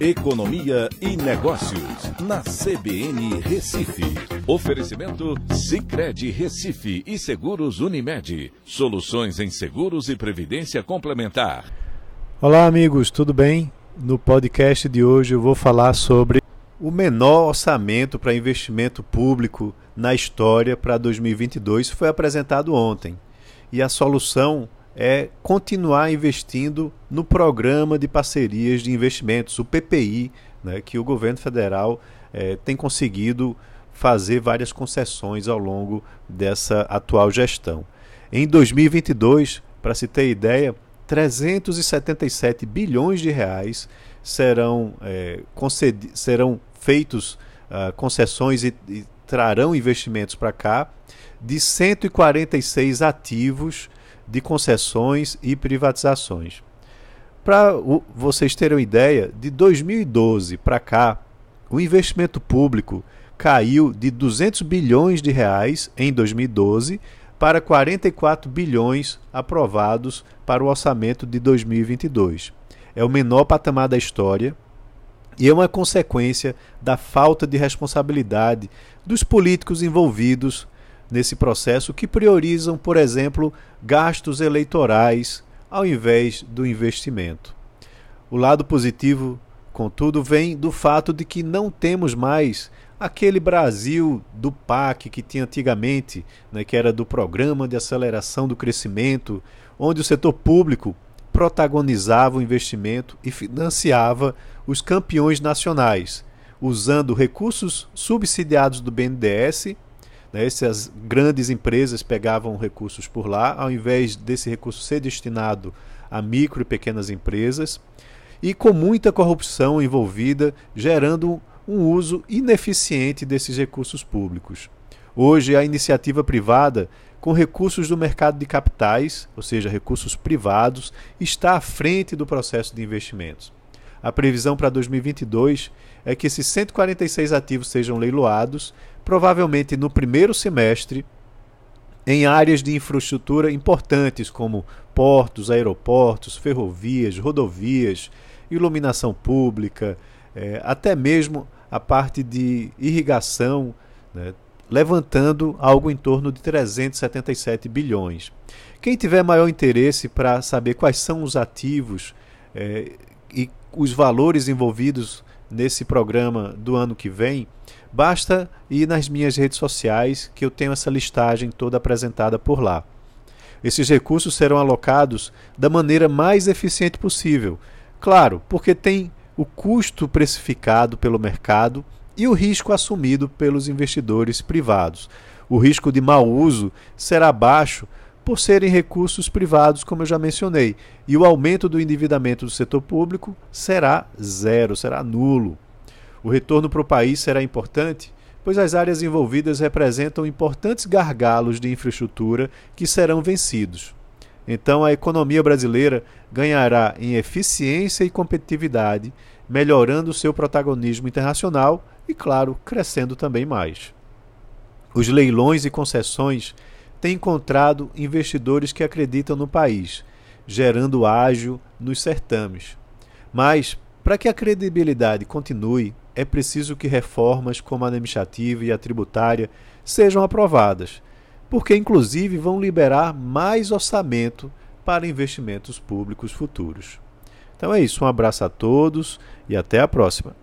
Economia e Negócios, na CBN Recife. Oferecimento Cicred Recife e Seguros Unimed. Soluções em seguros e previdência complementar. Olá, amigos, tudo bem? No podcast de hoje eu vou falar sobre o menor orçamento para investimento público na história para 2022 foi apresentado ontem. E a solução é continuar investindo no programa de parcerias de investimentos, o PPI, né, que o governo federal é, tem conseguido fazer várias concessões ao longo dessa atual gestão. Em 2022, para se ter ideia, 377 bilhões de reais serão, é, serão feitos uh, concessões e, e trarão investimentos para cá de 146 ativos de concessões e privatizações. Para vocês terem uma ideia, de 2012 para cá, o investimento público caiu de 200 bilhões de reais em 2012 para 44 bilhões aprovados para o orçamento de 2022. É o menor patamar da história e é uma consequência da falta de responsabilidade dos políticos envolvidos nesse processo que priorizam, por exemplo, gastos eleitorais ao invés do investimento. O lado positivo, contudo, vem do fato de que não temos mais aquele Brasil do PAC que tinha antigamente, né, que era do Programa de Aceleração do Crescimento, onde o setor público protagonizava o investimento e financiava os campeões nacionais, usando recursos subsidiados do BNDES né? Essas grandes empresas pegavam recursos por lá, ao invés desse recurso ser destinado a micro e pequenas empresas, e com muita corrupção envolvida, gerando um uso ineficiente desses recursos públicos. Hoje, a iniciativa privada, com recursos do mercado de capitais, ou seja, recursos privados, está à frente do processo de investimentos. A previsão para 2022 é que esses 146 ativos sejam leiloados, provavelmente no primeiro semestre, em áreas de infraestrutura importantes como portos, aeroportos, ferrovias, rodovias, iluminação pública, é, até mesmo a parte de irrigação, né, levantando algo em torno de 377 bilhões. Quem tiver maior interesse para saber quais são os ativos é, e os valores envolvidos nesse programa do ano que vem, basta ir nas minhas redes sociais que eu tenho essa listagem toda apresentada por lá. Esses recursos serão alocados da maneira mais eficiente possível. Claro, porque tem o custo precificado pelo mercado e o risco assumido pelos investidores privados. O risco de mau uso será baixo por serem recursos privados, como eu já mencionei, e o aumento do endividamento do setor público será zero, será nulo. O retorno para o país será importante, pois as áreas envolvidas representam importantes gargalos de infraestrutura que serão vencidos. Então, a economia brasileira ganhará em eficiência e competitividade, melhorando seu protagonismo internacional e, claro, crescendo também mais. Os leilões e concessões tem encontrado investidores que acreditam no país, gerando ágio nos certames. Mas, para que a credibilidade continue, é preciso que reformas como a administrativa e a tributária sejam aprovadas, porque, inclusive, vão liberar mais orçamento para investimentos públicos futuros. Então é isso, um abraço a todos e até a próxima.